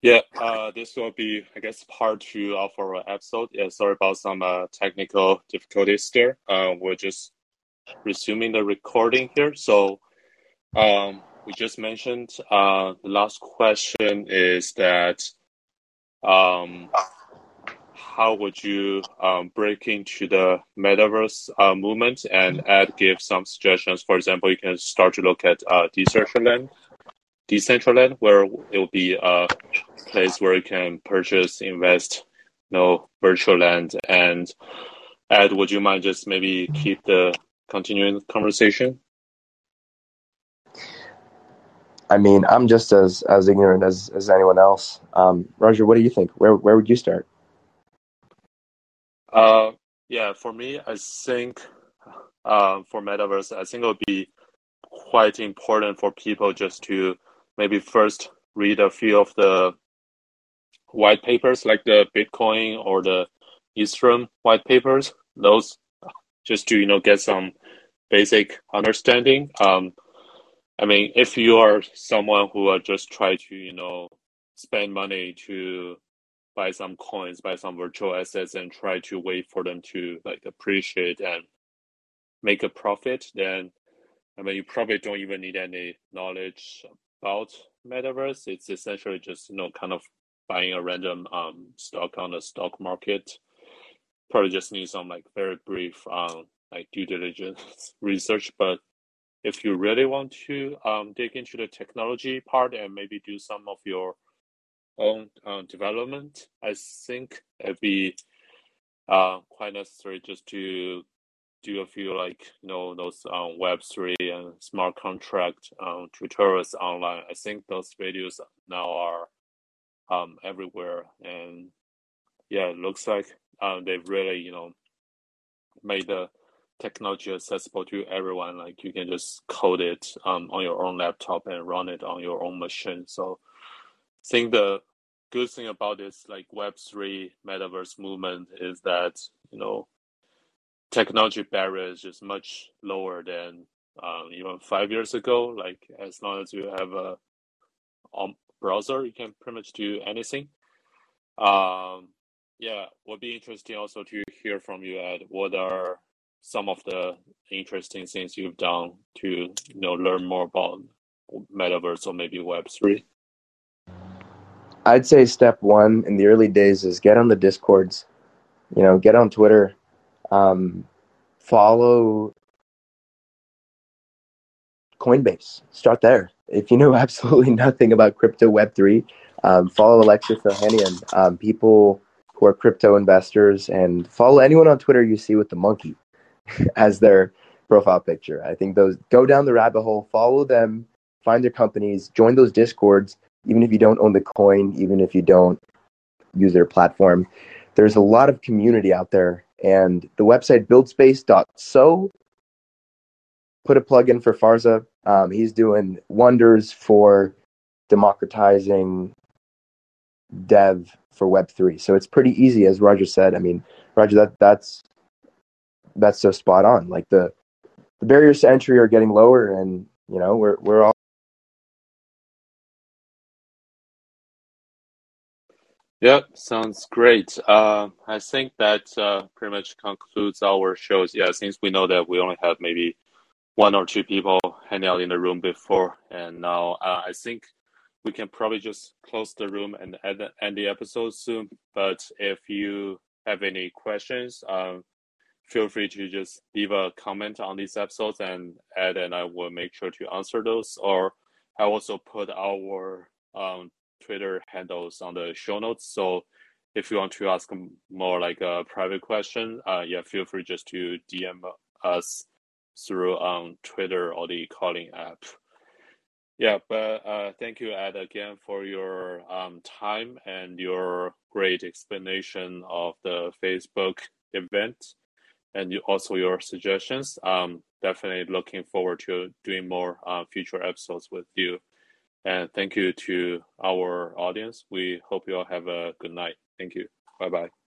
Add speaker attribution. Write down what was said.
Speaker 1: Yeah, uh, this will be, I guess, part two of our episode. Yeah, sorry about some uh, technical difficulties there. Uh, we're just resuming the recording here. So, um, we just mentioned uh, the last question is that um, how would you um, break into the metaverse uh, movement and add give some suggestions? For example, you can start to look at uh, Decentraland Decentraland, where it will be a place where you can purchase, invest, you know, virtual land. And Ed, would you mind just maybe keep the continuing conversation?
Speaker 2: I mean, I'm just as as ignorant as as anyone else. Um, Roger, what do you think? Where where would you start?
Speaker 1: Uh, yeah, for me, I think uh, for metaverse, I think it would be quite important for people just to maybe first read a few of the white papers like the Bitcoin or the Ethereum white papers. Those just to you know get some basic understanding. Um, I mean, if you are someone who are just try to you know spend money to buy some coins, buy some virtual assets, and try to wait for them to like appreciate and make a profit, then I mean you probably don't even need any knowledge about metaverse. It's essentially just you know kind of buying a random um stock on the stock market. Probably just need some like very brief um like due diligence research. But if you really want to um dig into the technology part and maybe do some of your own uh, development, I think it'd be uh, quite necessary just to do a few like you know those um, Web three and smart contract um, tutorials online. I think those videos now are um, everywhere, and yeah, it looks like um, they've really you know made the technology accessible to everyone. Like you can just code it um, on your own laptop and run it on your own machine. So I think the good thing about this like Web three metaverse movement is that you know technology barrier is much lower than um, even five years ago. Like as long as you have a um, browser, you can pretty much do anything. Um, yeah, would be interesting also to hear from you, Ed. What are some of the interesting things you've done to you know learn more about metaverse or maybe Web three?
Speaker 2: I'd say step one in the early days is get on the discords. You know, get on Twitter, um, follow Coinbase. Start there. If you know absolutely nothing about crypto Web3, um, follow Alexis Ohanian, um, people who are crypto investors, and follow anyone on Twitter you see with the monkey as their profile picture. I think those go down the rabbit hole, follow them, find their companies, join those discords, even if you don't own the coin, even if you don't use their platform. There's a lot of community out there and the website buildspace.so put a plug in for Farza. Um, he's doing wonders for democratizing dev for Web3. So it's pretty easy, as Roger said. I mean, Roger, that that's that's so spot on. Like the the barriers to entry are getting lower, and you know we're we're all
Speaker 1: Yep, sounds great. Uh, I think that uh, pretty much concludes our shows. Yeah, since we know that we only have maybe one or two people hanging out in the room before, and now uh, I think we can probably just close the room and end the, end the episode soon. But if you have any questions, um, feel free to just leave a comment on these episodes, and Ed and I will make sure to answer those. Or I also put our um, Twitter handles on the show notes. So if you want to ask more like a private question, uh, yeah, feel free just to DM us through um, Twitter or the calling app. Yeah, but uh, thank you, Ed, again for your um, time and your great explanation of the Facebook event and you, also your suggestions. Um, definitely looking forward to doing more uh, future episodes with you. And thank you to our audience. We hope you all have a good night. Thank you. Bye bye.